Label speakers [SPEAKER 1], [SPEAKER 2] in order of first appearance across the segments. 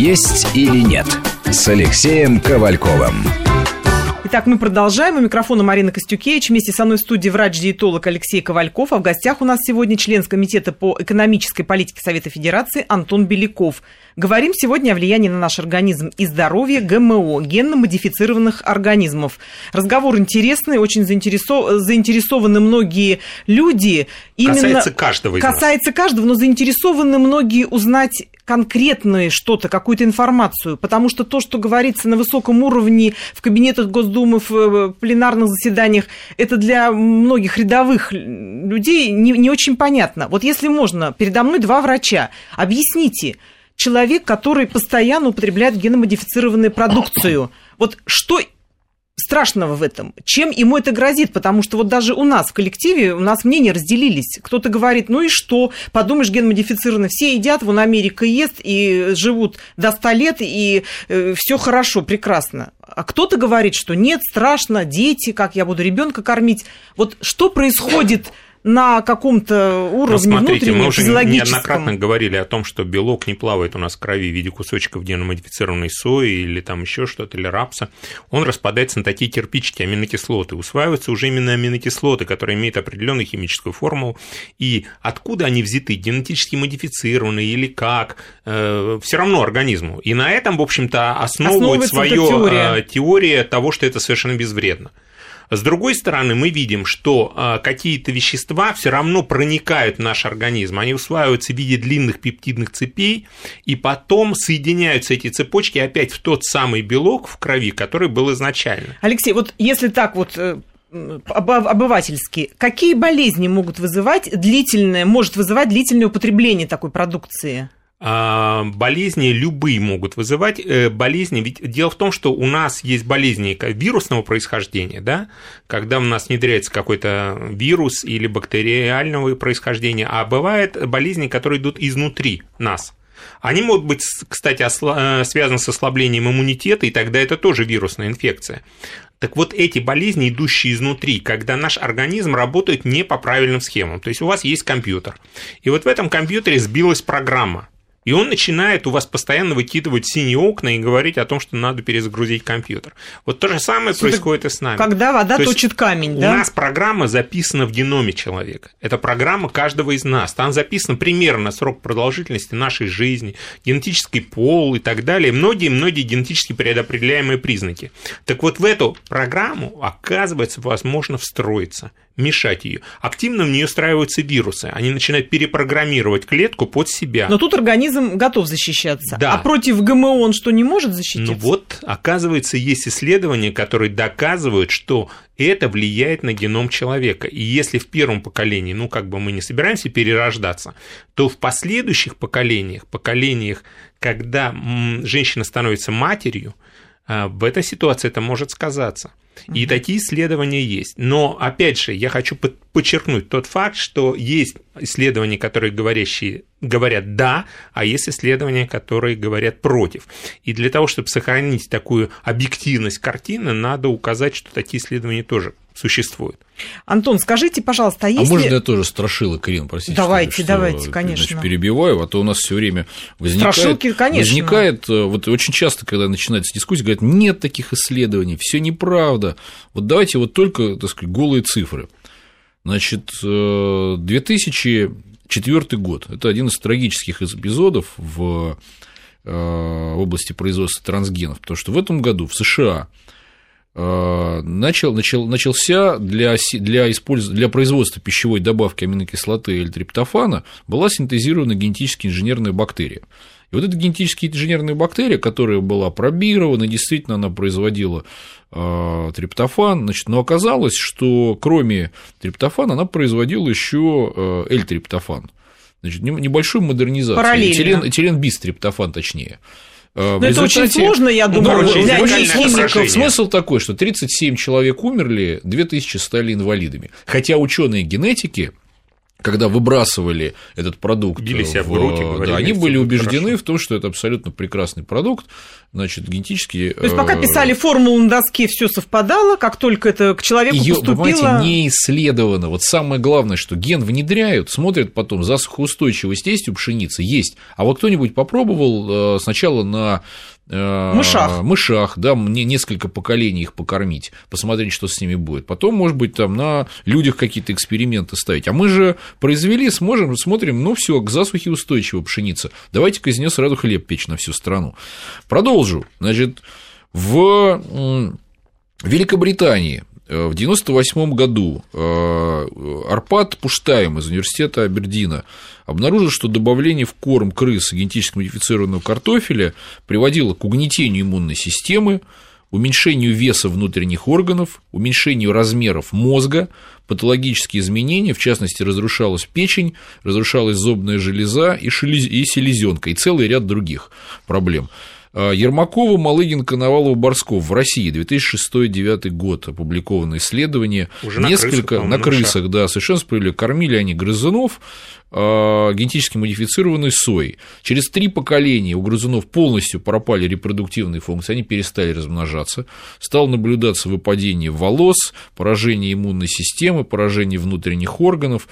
[SPEAKER 1] «Есть или нет» с Алексеем Ковальковым.
[SPEAKER 2] Итак, мы продолжаем. У микрофона Марина Костюкевич. Вместе со мной в студии врач-диетолог Алексей Ковальков. А в гостях у нас сегодня член Комитета по экономической политике Совета Федерации Антон Беляков. Говорим сегодня о влиянии на наш организм и здоровье ГМО, генно-модифицированных организмов. Разговор интересный, очень заинтересов... заинтересованы многие люди.
[SPEAKER 3] Именно... Касается каждого из
[SPEAKER 2] Касается
[SPEAKER 3] нас.
[SPEAKER 2] каждого, но заинтересованы многие узнать конкретное что-то, какую-то информацию, потому что то, что говорится на высоком уровне в кабинетах Госдумы, в э, пленарных заседаниях, это для многих рядовых людей не, не очень понятно. Вот если можно, передо мной два врача, объясните, человек, который постоянно употребляет геномодифицированную продукцию, вот что страшного в этом? Чем ему это грозит? Потому что вот даже у нас в коллективе, у нас мнения разделились. Кто-то говорит, ну и что? Подумаешь, генмодифицированно. Все едят, вон Америка ест и живут до 100 лет, и э, все хорошо, прекрасно. А кто-то говорит, что нет, страшно, дети, как я буду ребенка кормить. Вот что происходит на каком-то уровне
[SPEAKER 3] ну, смотрите,
[SPEAKER 2] мы
[SPEAKER 3] уже неоднократно говорили о том, что белок не плавает у нас в крови в виде кусочков геномодифицированной сои или там еще что-то, или рапса. Он распадается на такие кирпичики, аминокислоты. Усваиваются уже именно аминокислоты, которые имеют определенную химическую формулу. И откуда они взяты, генетически модифицированные или как, э, все равно организму. И на этом, в общем-то, основывает свою теория. Э, теория того, что это совершенно безвредно. С другой стороны, мы видим, что а, какие-то вещества все равно проникают в наш организм, они усваиваются в виде длинных пептидных цепей, и потом соединяются эти цепочки опять в тот самый белок в крови, который был изначально.
[SPEAKER 2] Алексей, вот если так вот э, обывательски, какие болезни могут вызывать длительное, может вызывать длительное употребление такой продукции?
[SPEAKER 3] А, болезни любые могут вызывать э, болезни. Ведь дело в том, что у нас есть болезни вирусного происхождения, да, когда у нас внедряется какой-то вирус или бактериального происхождения, а бывают болезни, которые идут изнутри нас. Они могут быть, кстати, э, связаны с ослаблением иммунитета, и тогда это тоже вирусная инфекция. Так вот, эти болезни, идущие изнутри, когда наш организм работает не по правильным схемам. То есть у вас есть компьютер, и вот в этом компьютере сбилась программа – и он начинает у вас постоянно выкидывать синие окна и говорить о том, что надо перезагрузить компьютер. Вот то же самое что происходит и с нами.
[SPEAKER 2] Когда вода то точит камень,
[SPEAKER 3] да? У нас программа записана в геноме человека. Это программа каждого из нас. Там записан примерно срок продолжительности нашей жизни, генетический пол и так далее. Многие-многие генетически предопределяемые признаки. Так вот в эту программу, оказывается, возможно встроиться мешать ее. Активно в нее устраиваются вирусы. Они начинают перепрограммировать клетку под себя.
[SPEAKER 2] Но тут организм готов защищаться. Да. А против ГМО он что, не может защититься?
[SPEAKER 3] Ну вот, оказывается, есть исследования, которые доказывают, что это влияет на геном человека. И если в первом поколении, ну, как бы мы не собираемся перерождаться, то в последующих поколениях, поколениях, когда женщина становится матерью, а, в этой ситуации это может сказаться. И такие исследования есть. Но, опять же, я хочу подчеркнуть тот факт, что есть исследования, которые говорящие, говорят «да», а есть исследования, которые говорят «против». И для того, чтобы сохранить такую объективность картины, надо указать, что такие исследования тоже существует.
[SPEAKER 2] Антон, скажите, пожалуйста, а если...
[SPEAKER 4] А можно я тоже страшилок, Ирина, простите?
[SPEAKER 2] Давайте, что, давайте, конечно.
[SPEAKER 4] Значит, перебиваю, а то у нас все время возникает...
[SPEAKER 2] Страшилки, конечно.
[SPEAKER 4] Возникает, э, вот очень часто, когда начинается дискуссия, говорят, нет таких исследований, все неправда. Вот давайте вот только, так сказать, голые цифры. Значит, 2004 э, год – это один из трагических эпизодов в э, области производства трансгенов, потому что в этом году в США Э, начал, начал, начался для, для, использ... для производства пищевой добавки аминокислоты или триптофана была синтезирована генетически инженерная бактерия. И вот эта генетически инженерная бактерия, которая была пробирована, действительно она производила э, триптофан, значит, но оказалось, что кроме триптофана она производила еще э, L-триптофан. Значит, небольшую модернизацию. Этилен, этилен бис триптофан, точнее.
[SPEAKER 2] Э, Но это очень сложно, я думаю,
[SPEAKER 4] ну, для химиков. Смысл такой, что 37 человек умерли, 2000 стали инвалидами. Хотя ученые генетики когда выбрасывали этот продукт,
[SPEAKER 3] Били себя
[SPEAKER 4] в,
[SPEAKER 3] в руки, говорили,
[SPEAKER 4] да, они были убеждены
[SPEAKER 3] хорошо.
[SPEAKER 4] в том, что это абсолютно прекрасный продукт, значит, генетически...
[SPEAKER 2] То есть пока
[SPEAKER 4] э,
[SPEAKER 2] писали формулу на доске, все совпадало, как только это к человеку
[SPEAKER 4] Ее,
[SPEAKER 2] поступило...
[SPEAKER 4] понимаете, не исследовано. Вот самое главное, что ген внедряют, смотрят потом, засухоустойчивость есть у пшеницы? Есть. А вот кто-нибудь попробовал э, сначала на
[SPEAKER 2] Мышах.
[SPEAKER 4] мышах, да, мне несколько поколений их покормить, посмотреть, что с ними будет. Потом, может быть, там на людях какие-то эксперименты ставить. А мы же произвели, сможем, смотрим, ну все, к засухе устойчива пшеница. Давайте-ка из нее сразу хлеб печь на всю страну. Продолжу. Значит, в Великобритании э, в 1998 году э, Арпад Пуштаем из университета Абердина обнаружил, что добавление в корм крыс генетически модифицированного картофеля приводило к угнетению иммунной системы, уменьшению веса внутренних органов, уменьшению размеров мозга, патологические изменения, в частности, разрушалась печень, разрушалась зубная железа и селезенка, и целый ряд других проблем. А, Ермакова, Малыгин, Коновалова, Борсков в России 2006-2009 год опубликовано исследование.
[SPEAKER 3] Уже на
[SPEAKER 4] Несколько
[SPEAKER 3] крысах, по-моему,
[SPEAKER 4] на
[SPEAKER 3] на
[SPEAKER 4] крысах, да, совершенно справедливо. Кормили они грызунов а, генетически модифицированной соей. Через три поколения у грызунов полностью пропали репродуктивные функции, они перестали размножаться, стало наблюдаться выпадение волос, поражение иммунной системы, поражение внутренних органов,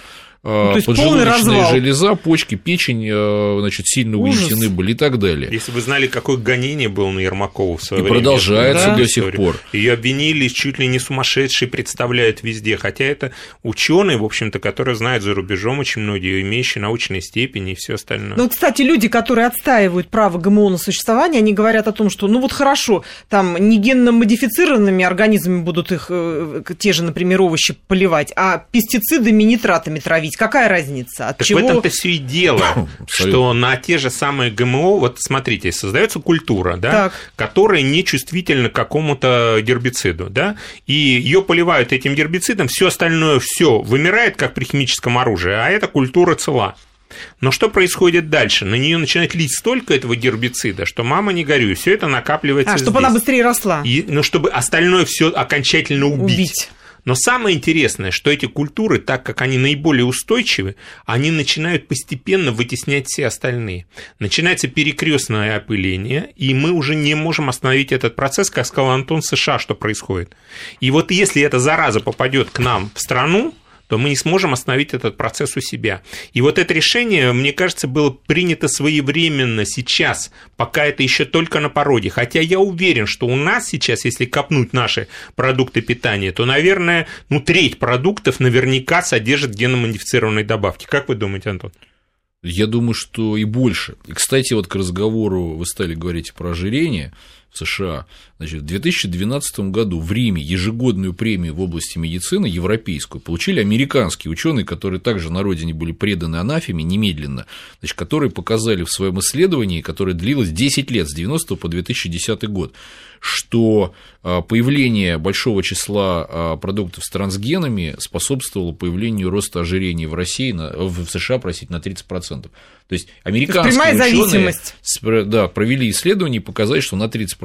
[SPEAKER 2] Ну, то есть полный
[SPEAKER 4] поджелудочная
[SPEAKER 2] развал.
[SPEAKER 4] железа, почки, печень, а, значит, сильно
[SPEAKER 2] Ужас.
[SPEAKER 4] угнетены были и так далее.
[SPEAKER 3] Если вы знали, какое гонение было на Ермакову в свое
[SPEAKER 4] И
[SPEAKER 3] время.
[SPEAKER 4] продолжается
[SPEAKER 3] знаю
[SPEAKER 2] до
[SPEAKER 4] сих пор.
[SPEAKER 3] Ее обвинили чуть ли не сумасшедшие, представляют везде. Хотя это ученые, в общем-то, которые знают за рубежом очень многие, имеющие научные степени и все остальное.
[SPEAKER 2] Ну, кстати, люди, которые отстаивают право ГМО на существование, они говорят о том, что, ну вот хорошо, там не генно модифицированными организмами будут их, э, те же, например, овощи поливать, а пестицидами, нитратами травить. Какая разница? От
[SPEAKER 3] Так
[SPEAKER 2] чего...
[SPEAKER 3] в этом-то все и дело, что на те же самые ГМО, вот смотрите, создается культура, да,
[SPEAKER 2] Так.
[SPEAKER 3] которая не чувствительна к какому-то гербициду, да, и ее поливают этим гербицидом, все остальное все вымирает, как при химическом оружии, а эта культура цела. Но что происходит дальше? На нее начинает лить столько этого гербицида, что мама не горюй, все это накапливается.
[SPEAKER 2] А, чтобы
[SPEAKER 3] здесь.
[SPEAKER 2] она быстрее росла.
[SPEAKER 3] И, ну, чтобы остальное все окончательно убить.
[SPEAKER 2] Убить.
[SPEAKER 3] Но самое интересное, что эти культуры, так как они наиболее устойчивы, они начинают постепенно вытеснять все остальные. Начинается перекрестное опыление, и мы уже не можем остановить этот процесс, как сказал Антон, США, что происходит. И вот если эта зараза попадет к нам в страну, то мы не сможем остановить этот процесс у себя. И вот это решение, мне кажется, было принято своевременно сейчас, пока это еще только на породе. Хотя я уверен, что у нас сейчас, если копнуть наши продукты питания, то, наверное, ну, треть продуктов наверняка содержит геномодифицированные добавки. Как вы думаете, Антон?
[SPEAKER 4] Я думаю, что и больше. И, кстати, вот к разговору вы стали говорить про ожирение в США. Значит, в 2012 году в Риме ежегодную премию в области медицины, европейскую, получили американские ученые, которые также на родине были преданы анафеме немедленно, значит, которые показали в своем исследовании, которое длилось 10 лет, с 90 по 2010 год, что а, появление большого числа а, продуктов с трансгенами способствовало появлению роста ожирения в России, в США, простите, на 30%. То есть американские
[SPEAKER 2] прямая
[SPEAKER 4] ученые
[SPEAKER 2] зависимость.
[SPEAKER 4] да, провели исследование и показали, что на 30%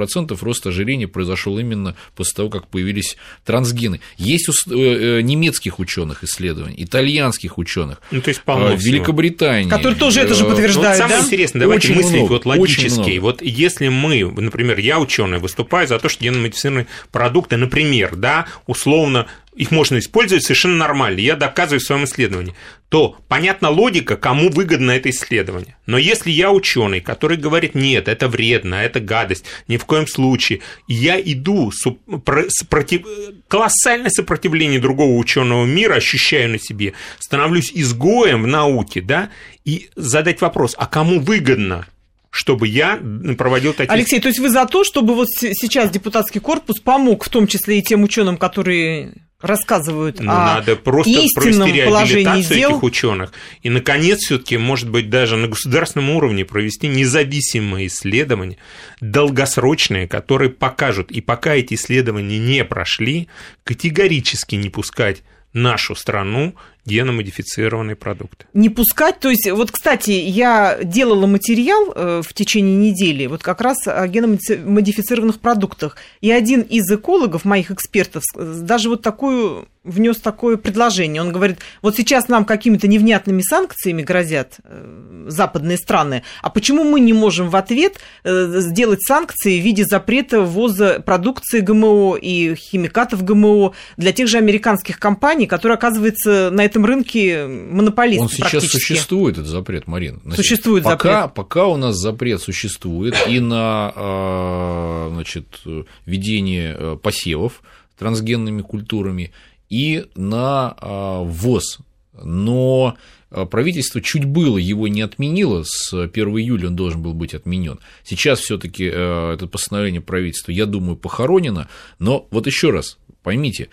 [SPEAKER 4] рост ожирения произошел именно после того, как появились трансгены. Есть у э, э, немецких ученых исследований, итальянских ученых,
[SPEAKER 3] Ну, то есть полно
[SPEAKER 4] а. Великобритании.
[SPEAKER 2] Которые тоже это же
[SPEAKER 4] э,
[SPEAKER 3] Ну, вот
[SPEAKER 2] подтверждают,
[SPEAKER 3] самое
[SPEAKER 2] да?
[SPEAKER 3] интересное, давайте
[SPEAKER 4] Очень
[SPEAKER 3] мыслить
[SPEAKER 4] много,
[SPEAKER 3] вот
[SPEAKER 4] очень
[SPEAKER 3] логически.
[SPEAKER 4] много.
[SPEAKER 3] Вот если мы, например, я ученый, выступаю за то, что геномодифицированные продукты, например, да, условно, их можно использовать совершенно нормально, я доказываю в своем исследовании, то понятна логика, кому выгодно это исследование. Но если я ученый, который говорит, нет, это вредно, это гадость, ни в коем случае, я иду, сопротив- колоссальное сопротивление другого ученого мира, ощущаю на себе, становлюсь изгоем в науке, да, и задать вопрос, а кому выгодно чтобы я проводил такие
[SPEAKER 2] Алексей, то есть вы за то, чтобы вот сейчас депутатский корпус помог, в том числе и тем ученым, которые рассказывают
[SPEAKER 3] Ну,
[SPEAKER 2] о
[SPEAKER 3] надо просто
[SPEAKER 2] истинном
[SPEAKER 3] провести
[SPEAKER 2] положении
[SPEAKER 3] реабилитацию
[SPEAKER 2] дел.
[SPEAKER 3] этих ученых. И, наконец, все-таки, может быть, даже на государственном уровне провести независимые исследования, долгосрочные, которые покажут, и пока эти исследования не прошли, категорически не пускать нашу страну геномодифицированные продукты.
[SPEAKER 2] Не пускать, то есть, вот, кстати, я делала материал э, в течение недели, вот как раз о геномодифицированных продуктах, и один из экологов, моих экспертов, даже вот такую внес такое предложение. Он говорит, вот сейчас нам какими-то невнятными санкциями грозят э, западные страны, а почему мы не можем в ответ э, сделать санкции в виде запрета ввоза продукции ГМО и химикатов ГМО для тех же американских компаний, которые, оказывается, на этом рынке монополист
[SPEAKER 4] Он сейчас существует, этот запрет, Марина.
[SPEAKER 2] Существует
[SPEAKER 4] пока,
[SPEAKER 2] запрет.
[SPEAKER 4] Пока у нас запрет существует и на а, значит, ведение посевов трансгенными культурами, и на а, ввоз. Но а, правительство чуть было его не отменило, с 1 июля он должен был быть отменен. Сейчас все-таки а, это постановление правительства, я думаю, похоронено. Но вот еще раз, поймите,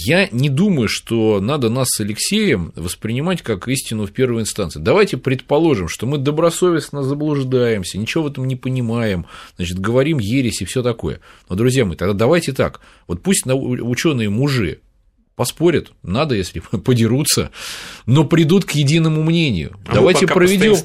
[SPEAKER 4] я не думаю, что надо нас с Алексеем воспринимать как истину в первой инстанции. Давайте предположим, что мы добросовестно заблуждаемся, ничего в этом не понимаем, значит, говорим ересь и все такое. Но, друзья мои, тогда давайте так. Вот пусть ученые мужи поспорят, надо, если подерутся, но придут к единому мнению.
[SPEAKER 3] А
[SPEAKER 4] Давайте проведем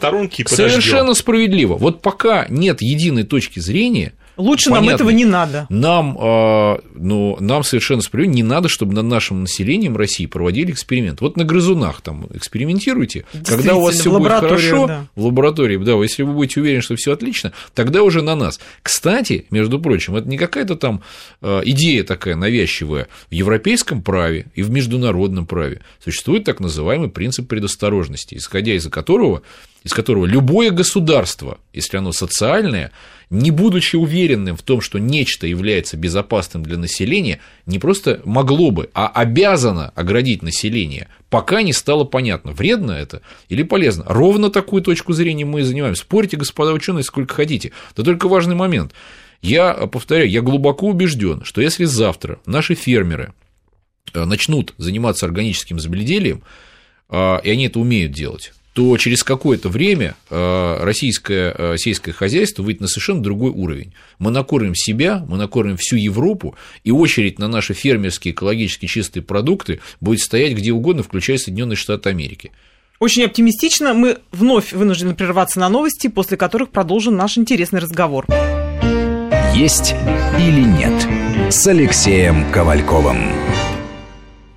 [SPEAKER 4] совершенно справедливо. Вот пока нет единой точки зрения,
[SPEAKER 2] Лучше Понятно. нам этого не надо.
[SPEAKER 4] Нам, э, ну, нам совершенно справедливо не надо, чтобы над нашим населением России проводили эксперимент. Вот на грызунах там экспериментируйте. Когда у вас все будет хорошо да. в лаборатории, да, если вы будете уверены, что все отлично, тогда уже на нас. Кстати, между прочим, это не какая-то там э, идея такая навязчивая. В европейском праве и в международном праве существует так называемый принцип предосторожности, исходя из которого из которого любое государство, если оно социальное, не будучи уверенным в том, что нечто является безопасным для населения, не просто могло бы, а обязано оградить население, пока не стало понятно, вредно это или полезно. Ровно такую точку зрения мы и занимаем. Спорьте, господа ученые, сколько хотите. Да только важный момент. Я повторяю, я глубоко убежден, что если завтра наши фермеры э, начнут заниматься органическим земледелием, э, и они это умеют делать, то через какое-то время э, российское э, сельское хозяйство выйдет на совершенно другой уровень. Мы накормим себя, мы накормим всю Европу, и очередь на наши фермерские экологически чистые продукты будет стоять где угодно, включая Соединенные Штаты Америки.
[SPEAKER 2] Очень оптимистично. Мы вновь вынуждены прерваться на новости, после которых продолжим наш интересный разговор.
[SPEAKER 1] Есть или нет с Алексеем Ковальковым.